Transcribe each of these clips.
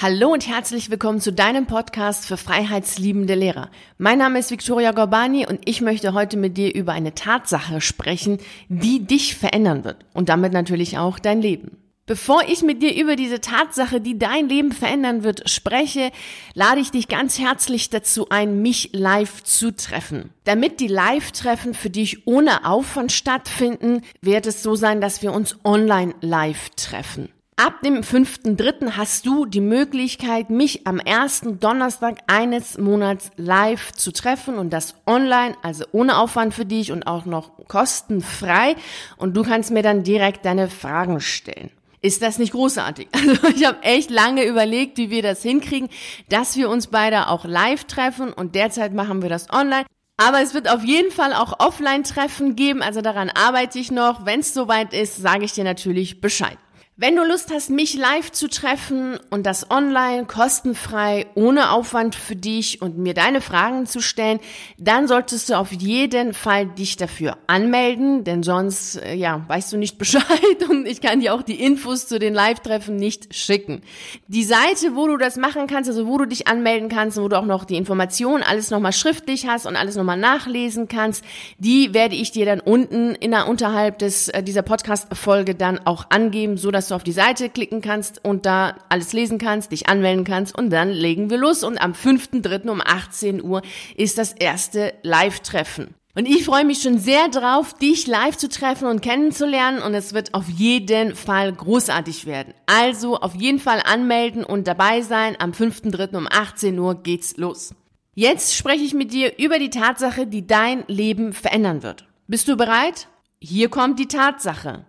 Hallo und herzlich willkommen zu deinem Podcast für freiheitsliebende Lehrer. Mein Name ist Victoria Gorbani und ich möchte heute mit dir über eine Tatsache sprechen, die dich verändern wird und damit natürlich auch dein Leben. Bevor ich mit dir über diese Tatsache, die dein Leben verändern wird, spreche, lade ich dich ganz herzlich dazu ein, mich live zu treffen. Damit die Live-Treffen für dich ohne Aufwand stattfinden, wird es so sein, dass wir uns online live treffen. Ab dem 5.3. hast du die Möglichkeit, mich am ersten Donnerstag eines Monats live zu treffen und das online, also ohne Aufwand für dich und auch noch kostenfrei. Und du kannst mir dann direkt deine Fragen stellen. Ist das nicht großartig? Also ich habe echt lange überlegt, wie wir das hinkriegen, dass wir uns beide auch live treffen und derzeit machen wir das online. Aber es wird auf jeden Fall auch Offline-Treffen geben, also daran arbeite ich noch. Wenn es soweit ist, sage ich dir natürlich Bescheid. Wenn du Lust hast, mich live zu treffen und das online, kostenfrei, ohne Aufwand für dich und mir deine Fragen zu stellen, dann solltest du auf jeden Fall dich dafür anmelden, denn sonst, äh, ja, weißt du nicht Bescheid und ich kann dir auch die Infos zu den Live-Treffen nicht schicken. Die Seite, wo du das machen kannst, also wo du dich anmelden kannst und wo du auch noch die Informationen alles nochmal schriftlich hast und alles nochmal nachlesen kannst, die werde ich dir dann unten in der, unterhalb des, äh, dieser Podcast-Folge dann auch angeben, so du auf die Seite klicken kannst und da alles lesen kannst, dich anmelden kannst und dann legen wir los. Und am 5.3. um 18 Uhr ist das erste Live-Treffen. Und ich freue mich schon sehr drauf, dich live zu treffen und kennenzulernen und es wird auf jeden Fall großartig werden. Also auf jeden Fall anmelden und dabei sein. Am 5.3. um 18 Uhr geht's los. Jetzt spreche ich mit dir über die Tatsache, die dein Leben verändern wird. Bist du bereit? Hier kommt die Tatsache.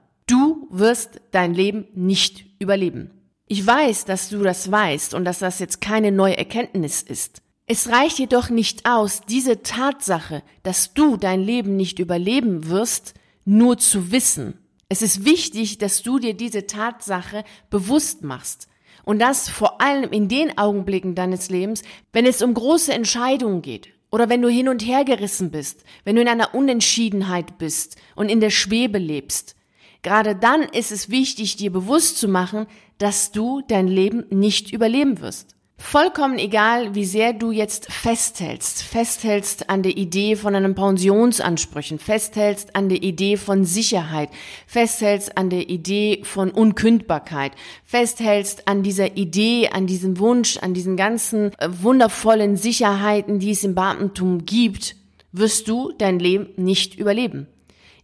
Wirst dein Leben nicht überleben. Ich weiß, dass du das weißt und dass das jetzt keine neue Erkenntnis ist. Es reicht jedoch nicht aus, diese Tatsache, dass du dein Leben nicht überleben wirst, nur zu wissen. Es ist wichtig, dass du dir diese Tatsache bewusst machst. Und das vor allem in den Augenblicken deines Lebens, wenn es um große Entscheidungen geht. Oder wenn du hin und her gerissen bist, wenn du in einer Unentschiedenheit bist und in der Schwebe lebst. Gerade dann ist es wichtig, dir bewusst zu machen, dass du dein Leben nicht überleben wirst. Vollkommen egal, wie sehr du jetzt festhältst, festhältst an der Idee von einem Pensionsansprüchen, festhältst an der Idee von Sicherheit, festhältst an der Idee von Unkündbarkeit, festhältst an dieser Idee, an diesem Wunsch, an diesen ganzen äh, wundervollen Sicherheiten, die es im Beamtentum gibt, wirst du dein Leben nicht überleben.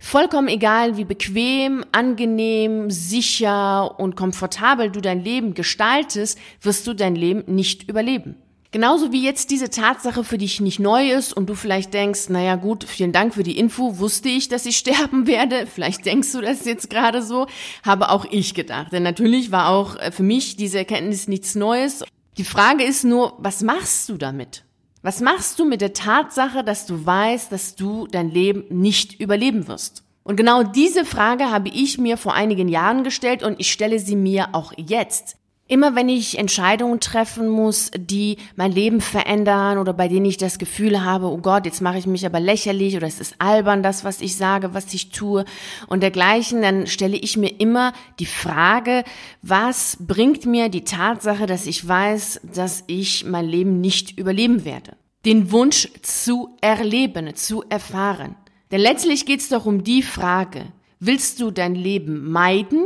Vollkommen egal, wie bequem, angenehm, sicher und komfortabel du dein Leben gestaltest, wirst du dein Leben nicht überleben. Genauso wie jetzt diese Tatsache für dich nicht neu ist und du vielleicht denkst, naja gut, vielen Dank für die Info, wusste ich, dass ich sterben werde. Vielleicht denkst du das jetzt gerade so, habe auch ich gedacht. Denn natürlich war auch äh, für mich diese Erkenntnis nichts Neues. Die Frage ist nur, was machst du damit? Was machst du mit der Tatsache, dass du weißt, dass du dein Leben nicht überleben wirst? Und genau diese Frage habe ich mir vor einigen Jahren gestellt und ich stelle sie mir auch jetzt. Immer wenn ich Entscheidungen treffen muss, die mein Leben verändern oder bei denen ich das Gefühl habe, oh Gott, jetzt mache ich mich aber lächerlich oder es ist albern, das, was ich sage, was ich tue und dergleichen, dann stelle ich mir immer die Frage, was bringt mir die Tatsache, dass ich weiß, dass ich mein Leben nicht überleben werde? Den Wunsch zu erleben, zu erfahren. Denn letztlich geht es doch um die Frage, willst du dein Leben meiden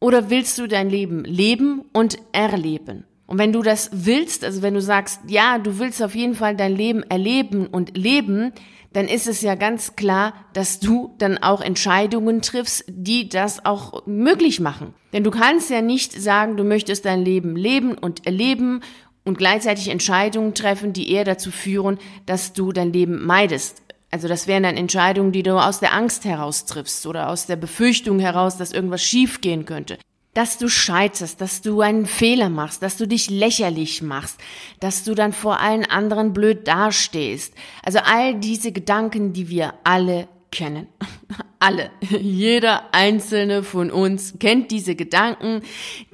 oder willst du dein Leben leben und erleben? Und wenn du das willst, also wenn du sagst, ja, du willst auf jeden Fall dein Leben erleben und leben, dann ist es ja ganz klar, dass du dann auch Entscheidungen triffst, die das auch möglich machen. Denn du kannst ja nicht sagen, du möchtest dein Leben leben und erleben und gleichzeitig Entscheidungen treffen, die eher dazu führen, dass du dein Leben meidest. Also das wären dann Entscheidungen, die du aus der Angst heraus triffst oder aus der Befürchtung heraus, dass irgendwas schiefgehen könnte. Dass du scheiterst, dass du einen Fehler machst, dass du dich lächerlich machst, dass du dann vor allen anderen blöd dastehst. Also all diese Gedanken, die wir alle kennen. Alle. Jeder einzelne von uns kennt diese Gedanken,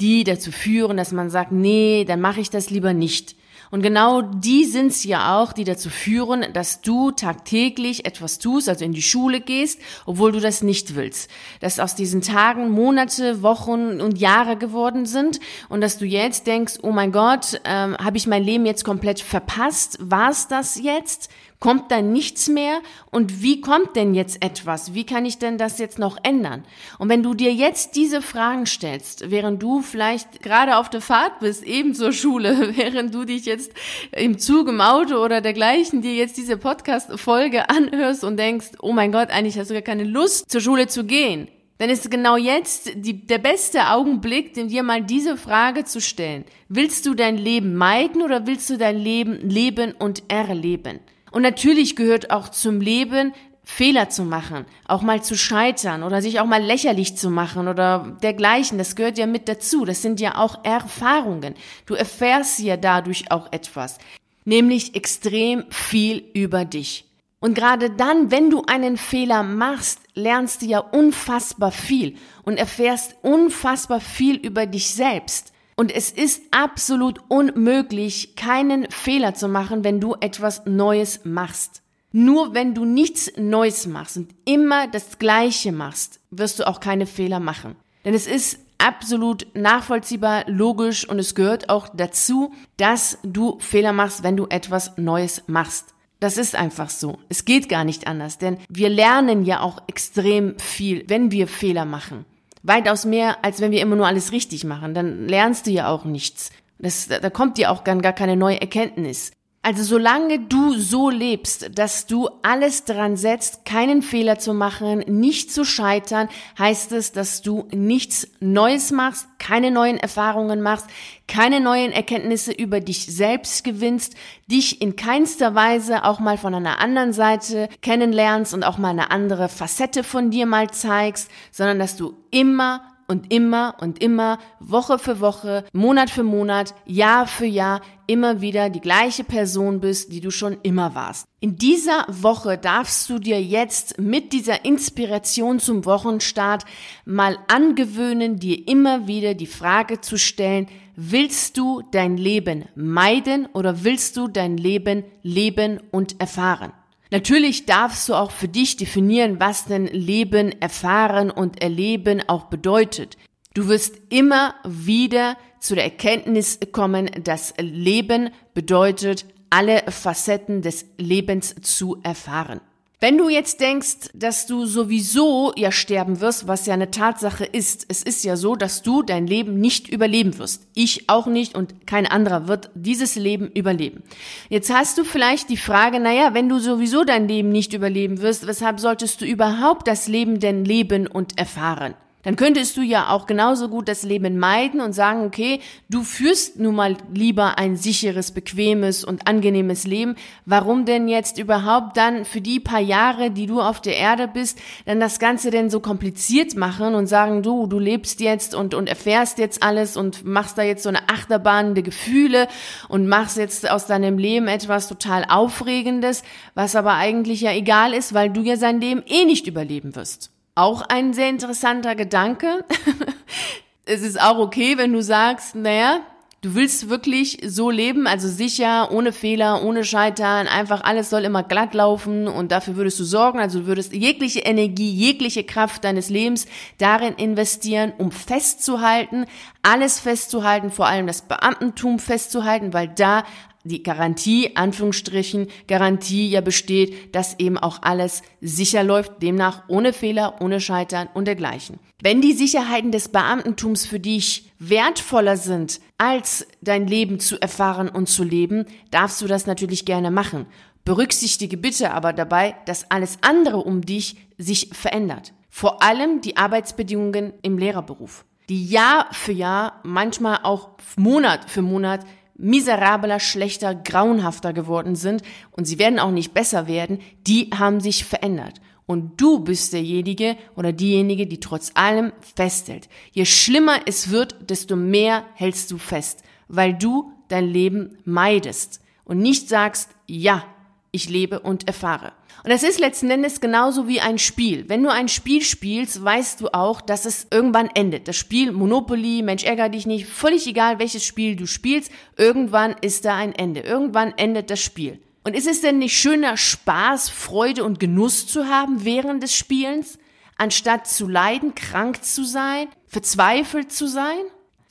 die dazu führen, dass man sagt, nee, dann mache ich das lieber nicht. Und genau die sind's ja auch, die dazu führen, dass du tagtäglich etwas tust, also in die Schule gehst, obwohl du das nicht willst. Dass aus diesen Tagen Monate, Wochen und Jahre geworden sind und dass du jetzt denkst, oh mein Gott, ähm, habe ich mein Leben jetzt komplett verpasst? War's das jetzt? Kommt da nichts mehr? Und wie kommt denn jetzt etwas? Wie kann ich denn das jetzt noch ändern? Und wenn du dir jetzt diese Fragen stellst, während du vielleicht gerade auf der Fahrt bist, eben zur Schule, während du dich jetzt im Zug, im Auto oder dergleichen dir jetzt diese Podcast-Folge anhörst und denkst, oh mein Gott, eigentlich hast du gar keine Lust, zur Schule zu gehen, dann ist genau jetzt die, der beste Augenblick, dir mal diese Frage zu stellen. Willst du dein Leben meiden oder willst du dein Leben leben und erleben? Und natürlich gehört auch zum Leben, Fehler zu machen, auch mal zu scheitern oder sich auch mal lächerlich zu machen oder dergleichen. Das gehört ja mit dazu. Das sind ja auch Erfahrungen. Du erfährst ja dadurch auch etwas, nämlich extrem viel über dich. Und gerade dann, wenn du einen Fehler machst, lernst du ja unfassbar viel und erfährst unfassbar viel über dich selbst. Und es ist absolut unmöglich, keinen Fehler zu machen, wenn du etwas Neues machst. Nur wenn du nichts Neues machst und immer das Gleiche machst, wirst du auch keine Fehler machen. Denn es ist absolut nachvollziehbar, logisch und es gehört auch dazu, dass du Fehler machst, wenn du etwas Neues machst. Das ist einfach so. Es geht gar nicht anders, denn wir lernen ja auch extrem viel, wenn wir Fehler machen. Weitaus mehr, als wenn wir immer nur alles richtig machen. Dann lernst du ja auch nichts. Das, da kommt dir auch gar, gar keine neue Erkenntnis. Also solange du so lebst, dass du alles dran setzt, keinen Fehler zu machen, nicht zu scheitern, heißt es, dass du nichts Neues machst, keine neuen Erfahrungen machst, keine neuen Erkenntnisse über dich selbst gewinnst, dich in keinster Weise auch mal von einer anderen Seite kennenlernst und auch mal eine andere Facette von dir mal zeigst, sondern dass du immer und immer und immer, Woche für Woche, Monat für Monat, Jahr für Jahr immer wieder die gleiche Person bist, die du schon immer warst. In dieser Woche darfst du dir jetzt mit dieser Inspiration zum Wochenstart mal angewöhnen, dir immer wieder die Frage zu stellen, willst du dein Leben meiden oder willst du dein Leben leben und erfahren? Natürlich darfst du auch für dich definieren, was denn Leben, erfahren und erleben auch bedeutet. Du wirst immer wieder zu der Erkenntnis kommen, dass Leben bedeutet, alle Facetten des Lebens zu erfahren. Wenn du jetzt denkst, dass du sowieso ja sterben wirst, was ja eine Tatsache ist, es ist ja so, dass du dein Leben nicht überleben wirst. Ich auch nicht und kein anderer wird dieses Leben überleben. Jetzt hast du vielleicht die Frage, naja, wenn du sowieso dein Leben nicht überleben wirst, weshalb solltest du überhaupt das Leben denn leben und erfahren? Dann könntest du ja auch genauso gut das Leben meiden und sagen, okay, du führst nun mal lieber ein sicheres, bequemes und angenehmes Leben. Warum denn jetzt überhaupt dann für die paar Jahre, die du auf der Erde bist, dann das Ganze denn so kompliziert machen und sagen, du, du lebst jetzt und, und erfährst jetzt alles und machst da jetzt so eine Achterbahn der Gefühle und machst jetzt aus deinem Leben etwas total Aufregendes, was aber eigentlich ja egal ist, weil du ja sein Leben eh nicht überleben wirst. Auch ein sehr interessanter Gedanke. es ist auch okay, wenn du sagst, naja, du willst wirklich so leben, also sicher, ohne Fehler, ohne Scheitern, einfach alles soll immer glatt laufen und dafür würdest du sorgen, also würdest jegliche Energie, jegliche Kraft deines Lebens darin investieren, um festzuhalten, alles festzuhalten, vor allem das Beamtentum festzuhalten, weil da die Garantie, Anführungsstrichen, Garantie ja besteht, dass eben auch alles sicher läuft, demnach ohne Fehler, ohne Scheitern und dergleichen. Wenn die Sicherheiten des Beamtentums für dich wertvoller sind, als dein Leben zu erfahren und zu leben, darfst du das natürlich gerne machen. Berücksichtige bitte aber dabei, dass alles andere um dich sich verändert. Vor allem die Arbeitsbedingungen im Lehrerberuf, die Jahr für Jahr, manchmal auch Monat für Monat miserabler, schlechter, grauenhafter geworden sind und sie werden auch nicht besser werden, die haben sich verändert. Und du bist derjenige oder diejenige, die trotz allem festhält. Je schlimmer es wird, desto mehr hältst du fest, weil du dein Leben meidest und nicht sagst, ja, ich lebe und erfahre. Und das ist letzten Endes genauso wie ein Spiel. Wenn du ein Spiel spielst, weißt du auch, dass es irgendwann endet. Das Spiel Monopoly, Mensch ärger dich nicht, völlig egal, welches Spiel du spielst, irgendwann ist da ein Ende. Irgendwann endet das Spiel. Und ist es denn nicht schöner, Spaß, Freude und Genuss zu haben während des Spielens, anstatt zu leiden, krank zu sein, verzweifelt zu sein?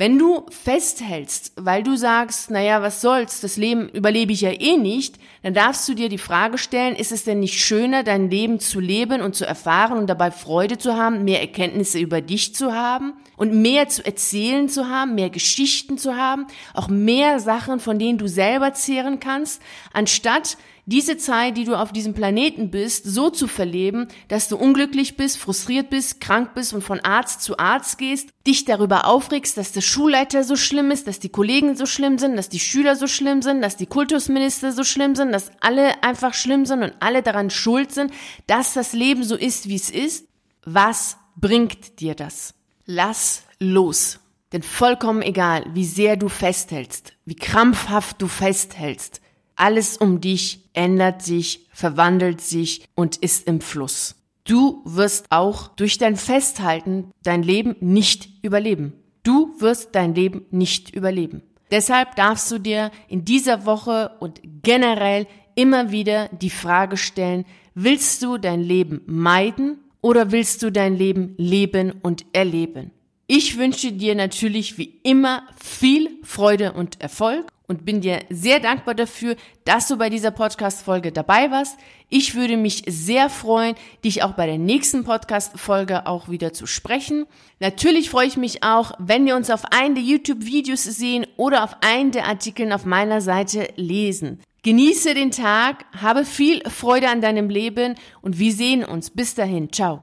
Wenn du festhältst, weil du sagst, naja, was soll's, das Leben überlebe ich ja eh nicht, dann darfst du dir die Frage stellen, ist es denn nicht schöner, dein Leben zu leben und zu erfahren und dabei Freude zu haben, mehr Erkenntnisse über dich zu haben und mehr zu erzählen zu haben, mehr Geschichten zu haben, auch mehr Sachen, von denen du selber zehren kannst, anstatt diese Zeit, die du auf diesem Planeten bist, so zu verleben, dass du unglücklich bist, frustriert bist, krank bist und von Arzt zu Arzt gehst, dich darüber aufregst, dass der Schulleiter so schlimm ist, dass die Kollegen so schlimm sind, dass die Schüler so schlimm sind, dass die Kultusminister so schlimm sind, dass alle einfach schlimm sind und alle daran schuld sind, dass das Leben so ist, wie es ist. Was bringt dir das? Lass los. Denn vollkommen egal, wie sehr du festhältst, wie krampfhaft du festhältst, alles um dich ändert sich, verwandelt sich und ist im Fluss. Du wirst auch durch dein Festhalten dein Leben nicht überleben. Du wirst dein Leben nicht überleben. Deshalb darfst du dir in dieser Woche und generell immer wieder die Frage stellen, willst du dein Leben meiden oder willst du dein Leben leben und erleben? Ich wünsche dir natürlich wie immer viel Freude und Erfolg und bin dir sehr dankbar dafür, dass du bei dieser Podcast-Folge dabei warst. Ich würde mich sehr freuen, dich auch bei der nächsten Podcast-Folge auch wieder zu sprechen. Natürlich freue ich mich auch, wenn wir uns auf einen der YouTube-Videos sehen oder auf einen der Artikeln auf meiner Seite lesen. Genieße den Tag, habe viel Freude an deinem Leben und wir sehen uns. Bis dahin. Ciao.